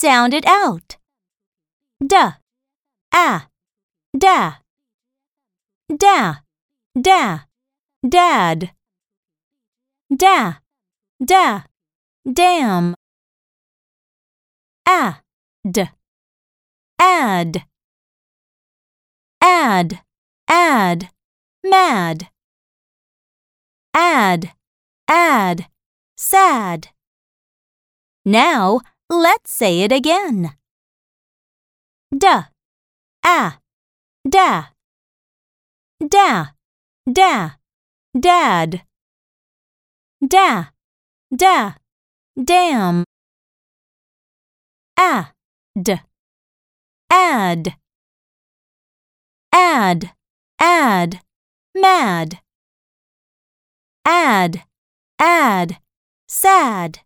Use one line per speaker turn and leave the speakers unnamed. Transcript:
Sound it out. D, a, da, da, da, dad, da, da, dam, ad, add, add, add, mad, add, add, sad. Now let's say it again. D, a, da, da, da, dad, da, da, dam, add, add, add, add, mad, add, add, sad.